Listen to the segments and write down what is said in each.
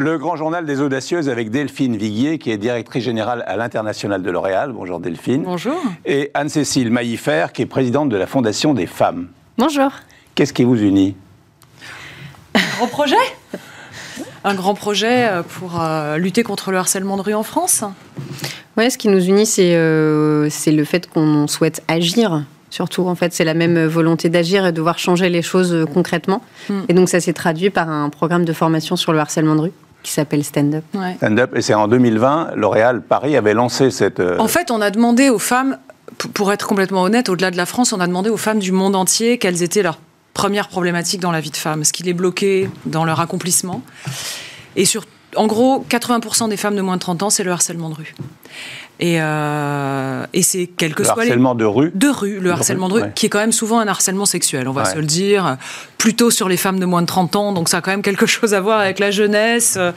Le grand journal des audacieuses avec Delphine Viguier, qui est directrice générale à l'international de L'Oréal. Bonjour Delphine. Bonjour. Et Anne-Cécile Maillifert, qui est présidente de la Fondation des femmes. Bonjour. Qu'est-ce qui vous unit? Un grand projet? Un grand projet euh, pour euh, lutter contre le harcèlement de rue en France Oui, ce qui nous unit, c'est euh, le fait qu'on souhaite agir surtout. En fait, c'est la même volonté d'agir et de voir changer les choses concrètement. Hmm. Et donc, ça s'est traduit par un programme de formation sur le harcèlement de rue qui s'appelle Stand Up. Ouais. Stand Up, et c'est en 2020, L'Oréal Paris avait lancé cette. euh, En fait, on a demandé aux femmes, pour être complètement honnête, au-delà de la France, on a demandé aux femmes du monde entier quelles étaient leurs premières problématiques dans la vie de femme, ce qui les bloquait dans leur accomplissement? Et sur, en gros, 80% des femmes de moins de 30 ans, c'est le harcèlement de rue. Et, euh, et c'est quel que le soit les- harcèlement de rue. de rue, le De harcèlement de rue, ouais. qui est quand même souvent un harcèlement sexuel, on va Ouais. se le dire, plutôt sur les femmes de moins de 30 ans, donc ça a quand même quelque chose à voir avec la jeunesse. euh,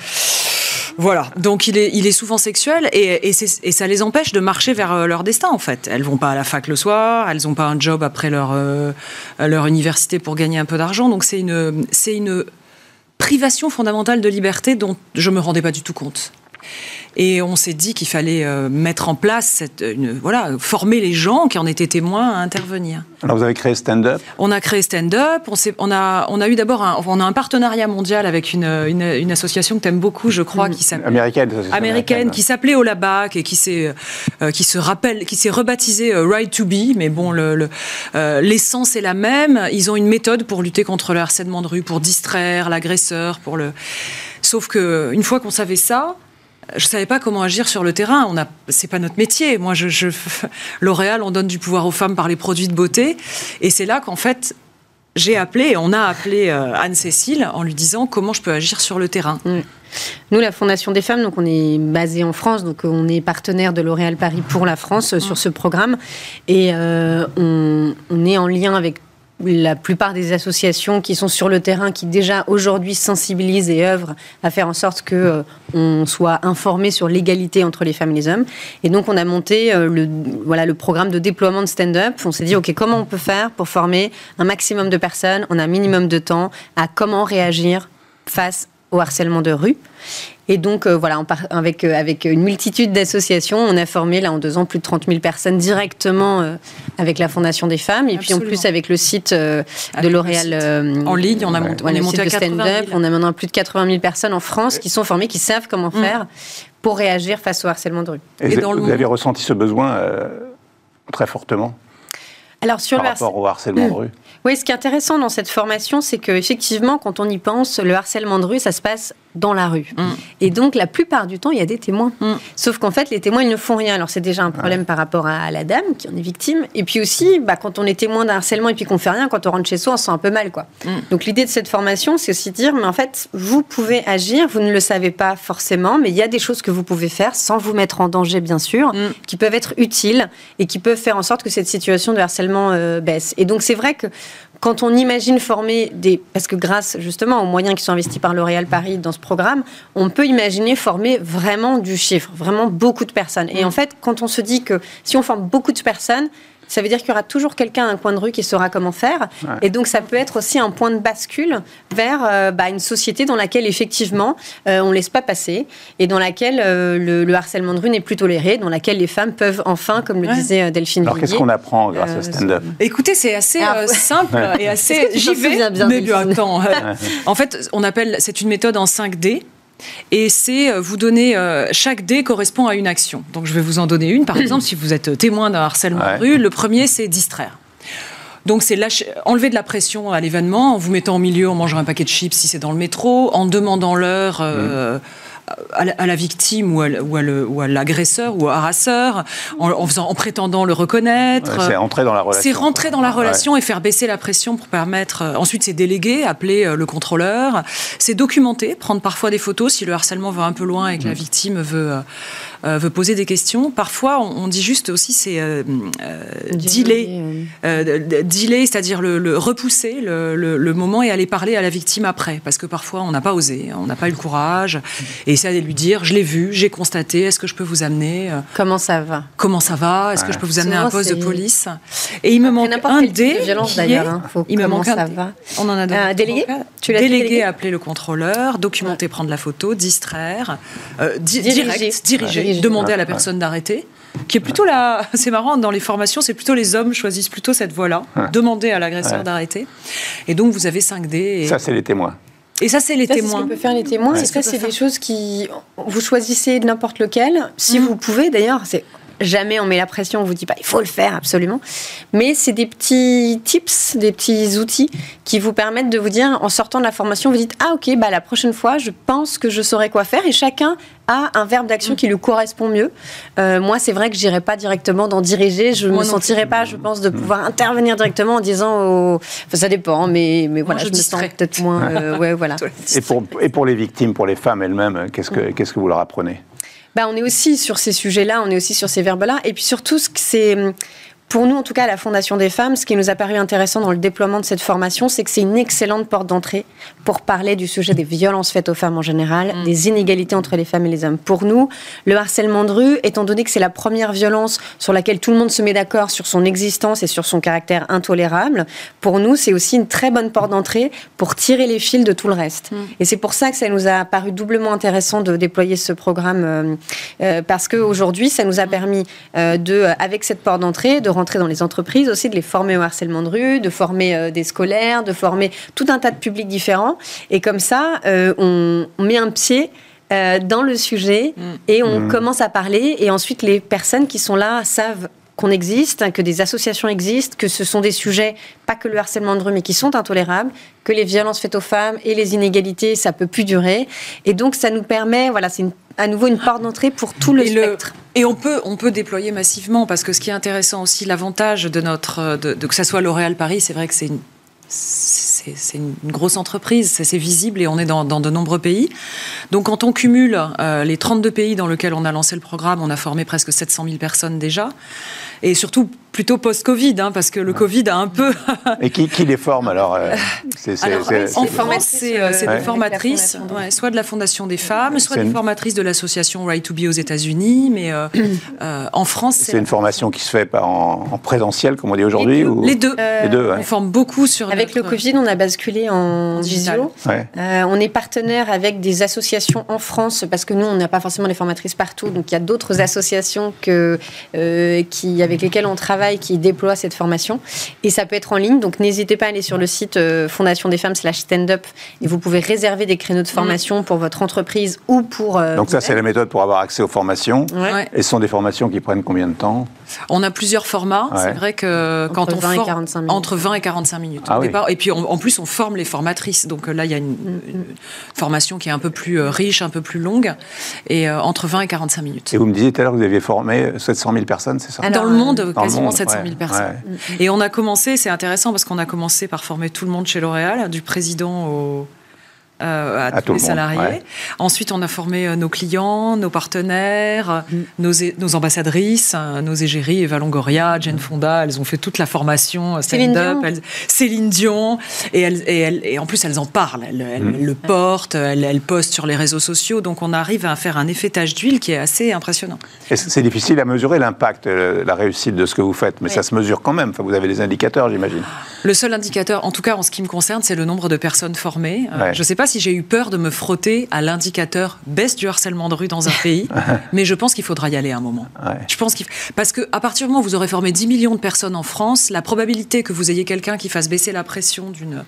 Voilà, donc il est, il est souvent sexuel et, et, c'est- et ça les empêche de marcher vers euh, leur destin en fait. Elles vont pas à la fac le soir, elles n'ont pas un job après leur, euh, leur université pour gagner un peu d'argent, donc c'est une, c'est une privation fondamentale de liberté dont je me rendais pas du tout compte. Et on s'est dit qu'il fallait euh, mettre en place, cette, une, voilà, former les gens qui en étaient témoins à intervenir. Alors vous avez créé Stand Up. On a créé Stand Up, on, a, on a eu d'abord un, on a un partenariat mondial avec une, une, une association que tu aimes beaucoup, je crois, qui s'appelle Américaine. américaine qui s'appelait Olabac et qui s'est euh, qui se rappelle qui s'est rebaptisée euh, Right to Be mais bon le- le, euh, l'essence est la même ils ont une méthode pour lutter contre le harcèlement de rue pour distraire l'agresseur pour le sauf que une fois qu'on savait ça je savais pas comment agir sur le terrain. On a, c'est pas notre métier. Moi, je, je L'Oréal, on donne du pouvoir aux femmes par les produits de beauté, et c'est là qu'en fait, j'ai appelé, on a appelé euh, Anne-Cécile en lui disant comment je peux agir sur le terrain. Nous, la Fondation des femmes, donc on est basé en France, donc on est partenaire de L'Oréal Paris pour la France euh, sur ce programme. Et euh, on, on est en lien avec la plupart des associations qui sont sur le terrain, qui déjà aujourd'hui sensibilisent et œuvrent à faire en sorte que euh, on soit informé sur l'égalité entre les femmes et les hommes. Et donc on a monté euh, le, voilà, le programme de déploiement de stand-up. On s'est dit, OK, comment on peut faire pour former un maximum de personnes en un minimum de temps à comment réagir face au harcèlement de rue? Et donc, euh, voilà, avec, euh, avec une multitude d'associations, on a formé, là, en deux ans, plus de 30 000 personnes directement euh, avec la Fondation des femmes. Et puis, en plus, avec le site euh, de L'Oréal. euh, En ligne, on a monté- on voilà, est le monté site à de 80 stand-up. 000. On a maintenant plus de 80 000 personnes en France qui sont formées, qui savent comment Mm. faire pour réagir face au harcèlement de rue. Et, Et vous- dans avez ressenti ce besoin euh, très fortement Alors, sur par le rapport au harcèlement de rue? Oui, ce qui est intéressant dans cette formation, c'est que effectivement, quand on y pense, le harcèlement de rue, ça se passe dans la rue. Mm. Et donc, la plupart du temps, il y a des témoins. Mm. Sauf qu'en fait, les témoins, ils ne font rien. Alors, c'est déjà un problème par rapport à la dame qui en est victime. Et puis aussi, bah, quand on est témoin d'un harcèlement et puis qu'on fait rien, quand on rentre chez soi, on se sent un peu mal, quoi. Mm. Donc, l'idée de cette formation, c'est aussi de dire, mais en fait, vous pouvez agir, vous ne le savez pas forcément, mais il y a des choses que vous pouvez faire sans vous mettre en danger, bien sûr, qui peuvent être utiles et qui peuvent faire en sorte que cette situation de harcèlement euh, baisse. Et donc c'est vrai que quand on imagine former des... Parce que grâce justement aux moyens qui sont investis par L'Oréal Paris dans ce programme, on peut imaginer former vraiment du chiffre, vraiment beaucoup de personnes. Et Mm. en fait, quand on se dit que si on forme beaucoup de personnes, ça veut dire qu'il y aura toujours quelqu'un à un coin de rue qui saura comment faire. Ouais. Et donc, ça peut être aussi un point de bascule vers euh, bah, une société dans laquelle, effectivement, euh, on ne laisse pas passer et dans laquelle euh, le, le harcèlement de rue n'est plus toléré, dans laquelle les femmes peuvent enfin, comme le Ouais. disait Delphine Alors qu'est-ce qu'on apprend grâce Euh, au stand-up Écoutez, c'est assez Ah, euh, ouais. simple et assez. J'y vais. bien, mais bien, attends. en fait, on appelle. C'est une méthode en 5 D. Et c'est euh, vous donner euh, chaque dé correspond à une action. Donc je vais vous en donner une. Par exemple, si vous êtes témoin d'un harcèlement Ouais. de rue, le premier c'est distraire. Donc c'est enlever de la pression à l'événement en vous mettant au milieu, en mangeant un paquet de chips si c'est dans le métro, en demandant l'heure euh, à, la, à la victime ou à, ou à à l'agresseur ou au harasseur, en, en faisant, en prétendant le reconnaître. Ouais, C'est entrer dans la relation. C'est rentrer dans la Ouais. relation et faire baisser la pression pour permettre. euh, ensuite, c'est déléguer, appeler euh, le contrôleur. C'est documenter, prendre parfois des photos si le harcèlement va un peu loin et que la victime veut, euh, euh, veut poser des questions. Parfois, on, on dit juste aussi c'est euh, euh, dealer. euh, Euh, dealer, c'est-à-dire le, le repousser le, le- le moment et aller parler à la victime après, parce que parfois on n'a pas osé, on n'a pas eu le courage. Et c'est lui dire, je l'ai vu, j'ai constaté, est-ce que je peux vous amener Comment ça va? Comment ça va? Est-ce que je peux vous amener Souvent, un poste de police? Et il me manque n'importe un dé. de violence, d'ailleurs, hein. Il me manque un ça va? On en a donné Un délégué. Tu l'as Délégué, délégué? appeler le contrôleur, documenter, prendre la photo, distraire, euh, di- Diriger. direct, diriger, Diriger. Demander à la personne d'arrêter. Qui est plutôt la. C'est marrant, dans les formations, c'est plutôt les hommes choisissent plutôt cette voie-là, demander à l'agresseur Ouais. d'arrêter. Et donc vous avez 5 dés. Et Ça, c'est les témoins. et ça, c'est les Ça, c'est ce témoins. que faire les témoins. Ouais. Et ça, que c'est des choses qui. Vous choisissez n'importe lequel, si Mm. vous pouvez d'ailleurs. C'est jamais on met la pression, on vous dit pas il faut le faire absolument. Mais c'est des petits tips, des petits outils qui vous permettent de vous dire en sortant de la formation, vous dites ah ok bah la prochaine fois je pense que je saurai quoi faire et chacun a un verbe Mm. d'action qui lui correspond mieux. Euh, moi c'est vrai que j'irai pas directement dans diriger, je Moi me non sentirais pas, je pense, de pouvoir intervenir directement en disant au... enfin, ça dépend, mais mais voilà je je, me sens peut-être moins euh, ouais voilà. Et pour, et pour les victimes, pour les femmes elles-mêmes, qu'est-ce que, qu'est-ce que vous leur apprenez? Bah, on est aussi sur ces sujets-là, on est aussi sur ces verbes-là. Et puis surtout, ce que c'est. Pour nous, en tout cas, à la Fondation des femmes, ce qui nous a paru intéressant dans le déploiement de cette formation, c'est que c'est une excellente porte d'entrée pour parler du sujet des violences faites aux femmes en général, des inégalités entre les femmes et les hommes. Pour nous, le harcèlement de rue, étant donné que c'est la première violence sur laquelle tout le monde se met d'accord sur son existence et sur son caractère intolérable, pour nous, c'est aussi une très bonne porte d'entrée pour tirer les fils de tout le reste. Et c'est pour ça que ça nous a paru doublement intéressant de déployer ce programme, euh, euh, parce qu'aujourd'hui, ça nous a permis, euh, de, euh, avec cette porte d'entrée, de rentrer dans les entreprises, aussi de les former au harcèlement de rue, de former euh, des scolaires, de former tout un tas de publics différents. Et comme ça, euh, on, on met un pied euh, dans le sujet et on commence à parler. Et ensuite, les personnes qui sont là savent qu'on existe, hein, que des associations existent, que ce sont des sujets, pas que le harcèlement de rue, mais qui sont intolérables, que les violences faites aux femmes et les inégalités, ça peut plus durer. Et donc, ça nous permet, voilà, c'est une- à nouveau une porte d'entrée pour tout le et, le- spectre. et on peut, on peut déployer massivement parce que ce qui est intéressant aussi, l'avantage de notre, de, de- que ça soit L'Oréal Paris, c'est vrai que c'est une, c'est une grosse entreprise, c'est c'est visible et on est dans, dans de nombreux pays. Donc quand on cumule euh, les 32 pays dans lesquels on a lancé le programme, on a formé presque 700 000 personnes déjà. Et surtout plutôt post-Covid, hein, parce que le Covid a un peu Et qui, qui les forme alors euh, c'est, c'est- Alors, c'est- en France, c'est euh, c'est Ouais. des formatrices, ouais, soit de la Fondation des femmes, soit des une- formatrices de l'association Right to Be aux États-Unis. Mais euh, euh, en France, c'est une formation qui se fait par- en, en présentiel, comme on dit aujourd'hui ou... les deux. Euh, Les deux, ouais. On forme beaucoup sur Avec notre- le Covid, on a basculé en visio. Ouais. Euh, on est partenaire avec des associations en France parce que nous, on n'a pas forcément les formatrices partout. Donc, il y a d'autres associations que, euh, qui, avec lesquelles on travaille qui déploient cette formation. Et ça peut être en ligne. Donc, n'hésitez pas à aller sur le site euh, Fondation des femmes slash stand-up et vous pouvez réserver des créneaux de formation pour votre entreprise ou pour. euh, Donc ça, c'est la méthode pour avoir accès aux formations. Ouais. Et ce sont des formations qui prennent combien de temps? On a plusieurs formats. Ouais. C'est vrai que quand Entre on 20 et forme 45 minutes. entre 20 et 45 minutes Ah au oui. départ. Et puis on- en plus, on forme les formatrices. Donc euh, là, il y a une, une formation qui est un peu plus euh, riche, un peu plus longue, et euh, entre 20 et 45 minutes. Et vous me disiez tout à l'heure que vous aviez formé 700 000 personnes, c'est ça? Alors, dans le monde, Dans le quasiment monde, 700 000 ouais, personnes. ouais. Et on a commencé, c'est intéressant parce qu'on a commencé par former tout le monde chez L'Oréal, du président au, euh, à, tous tout les le monde, salariés. ouais. Ensuite, on a formé euh, nos clients, nos partenaires, euh, nos, ambassadrices, euh, nos égéries, Eva Longoria, Jane Fonda, elles ont fait toute la formation Céline stand-up, Céline Dion, et, elles, et, elles- et en plus elles en parlent, elles, elles- Mm. le portent, elles, elles postent sur les réseaux sociaux, donc on arrive à faire un effet tache d'huile qui est assez impressionnant. C'est difficile à mesurer l'impact, la réussite de ce que vous faites, mais Oui. ça se mesure quand même. Enfin, vous avez des indicateurs, j'imagine. Le seul indicateur, en tout cas en ce qui me concerne, c'est le nombre de personnes formées. Ouais. Je ne sais pas si j'ai eu peur de me frotter à l'indicateur baisse du harcèlement de rue dans un pays, mais je pense qu'il faudra y aller à un moment. Ouais. Je pense qu'il parce que à partir du moment où vous aurez formé 10 millions de personnes en France, la probabilité que vous ayez quelqu'un qui fasse baisser la pression d'une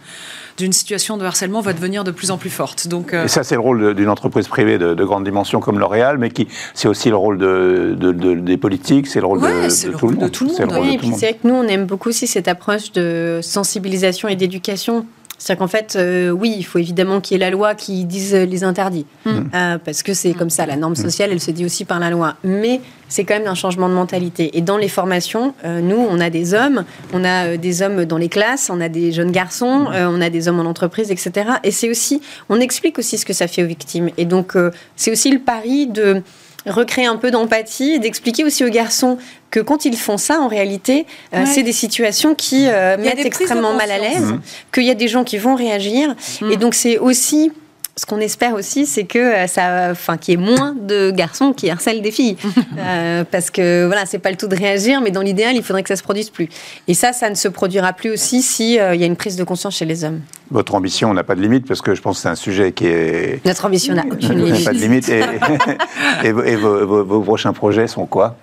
d'une situation de harcèlement va devenir de plus en plus forte. Donc euh, Et ça, c'est le rôle d'une entreprise privée de, de grande dimension comme L'Oréal, mais qui c'est aussi le rôle de, de- de- des politiques, c'est le rôle Ouais, de, c'est de le tout rôle le de monde. tout le C'est monde. rôle Oui, de et tout puis le monde. c'est vrai que nous, on aime beaucoup aussi cette approche de sensibilisation et d'éducation. C'est-à-dire qu'en fait, euh, oui, il faut évidemment qu'il y ait la loi qui dise les interdits. Euh, parce que c'est comme ça, la norme sociale, elle se dit aussi par la loi. Mais c'est quand même un changement de mentalité. Et dans les formations, euh, nous, on a des hommes, on a des hommes dans les classes, on a des jeunes garçons, euh, on a des hommes en entreprise, etc. Et c'est aussi, on explique aussi ce que ça fait aux victimes. Et donc, c'est aussi le pari de recréer un peu d'empathie et d'expliquer aussi aux garçons que quand ils font ça, en réalité, euh, Ouais. c'est des situations qui euh, mettent extrêmement mal à l'aise, qu'il y a des gens qui vont réagir. Et donc, c'est aussi ce qu'on espère aussi, c'est que ça, enfin, qu'il y ait moins de garçons qui harcèlent des filles, parce que voilà, c'est pas le tout de réagir, mais dans l'idéal, il faudrait que ça se produise plus. Et ça, ça ne se produira plus aussi si il y a une prise de conscience chez les hommes. Votre ambition n'a pas de limite parce que je pense que c'est un sujet qui est. Notre ambition n'a aucune limite. pas de limite. Et, vos, prochains projets sont quoi?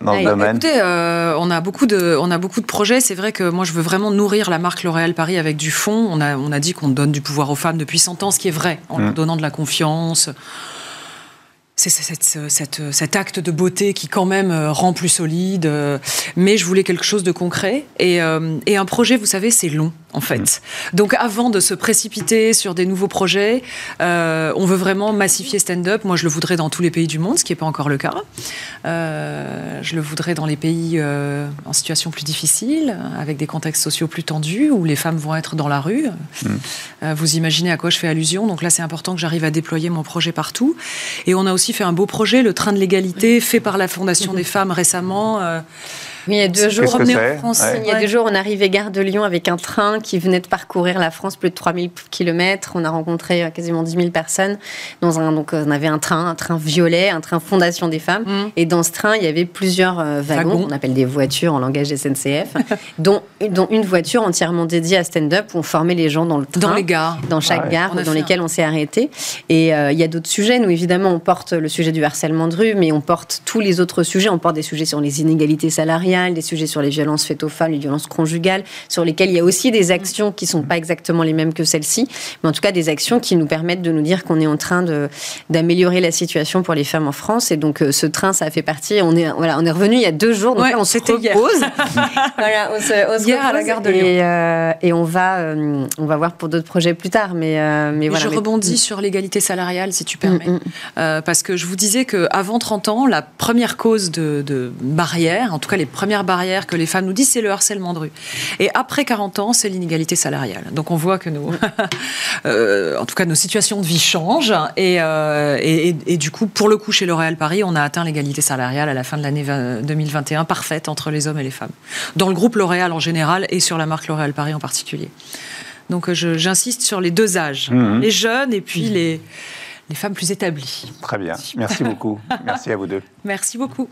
Dans le domaine Écoutez, euh, on, a beaucoup de, on a beaucoup de projets. C'est vrai que moi, je veux vraiment nourrir la marque L'Oréal Paris avec du fond. On a, on a dit qu'on donne du pouvoir aux femmes depuis 100 ans, ce qui est vrai, en leur mmh. donnant de la confiance c'est cet acte de beauté qui quand même euh, rend plus solide. Euh, mais je voulais quelque chose de concret. Et, euh, et un projet, vous savez, c'est long en fait. Mm. Donc avant de se précipiter sur des nouveaux projets, on veut vraiment massifier stand-up. Moi, je le voudrais dans tous les pays du monde, ce qui n'est pas encore le cas. je le voudrais dans les pays en situation plus difficile, avec des contextes sociaux plus tendus, où les femmes vont être dans la rue. Mm. vous imaginez à quoi je fais allusion. Donc là, c'est important que j'arrive à déployer mon projet partout. Et on a aussi fait un beau projet, le train de l'égalité, fait par la Fondation des femmes récemment. Euh, il y a deux jours, on, il y a deux jours, on arrivait gare de Lyon avec un train qui venait de parcourir la France plus de 3000 km. On a rencontré euh, quasiment 10 000 personnes. Dans un, donc, on avait un train, un train violet, un train Fondation des femmes. Mm. Et dans ce train, il y avait plusieurs euh, wagons, on appelle des voitures en langage SNCF, dont, dont une voiture entièrement dédiée à stand-up où on formait les gens dans le train. Dans les gares. Dans chaque gare dans lesquelles on s'est arrêté. Et euh, il y a d'autres sujets. Nous, évidemment, on porte le sujet du harcèlement de rue, mais on porte tous les autres sujets. On porte des sujets sur les inégalités salariales des sujets sur les violences faites aux femmes, les violences conjugales, sur lesquelles il y a aussi des actions qui ne sont pas exactement les mêmes que celles-ci, mais en tout cas des actions qui nous permettent de nous dire qu'on est en train d'améliorer la situation pour les femmes en France. Et donc euh, ce train, ça a fait partie. On est, voilà, on est revenu il y a deux jours, donc on se repose. voilà, on se, hier à la gare de Lyon. Et, euh, et on, va, euh, on va voir pour d'autres projets plus tard. Mais, mais, voilà, je rebondis sur l'égalité salariale, si tu permets. Mm, mm. parce que je vous disais qu'avant 30 ans, la première cause de, de barrière, en tout cas les première barrière que les femmes nous disent, c'est le harcèlement de rue. Et après 40 ans, c'est l'inégalité salariale. Donc on voit que nous, euh, en tout cas, nos situations de vie changent. Euh, et, et, du coup, pour le coup, chez L'Oréal Paris, on a atteint l'égalité salariale à la fin de l'année 2021, parfaite entre les hommes et les femmes. Dans le groupe L'Oréal en général et sur la marque L'Oréal Paris en particulier. Donc euh, j'insiste sur les deux âges, mmh. les jeunes et puis les, les femmes plus établies. Très bien. Merci beaucoup. Merci à vous deux. Merci beaucoup.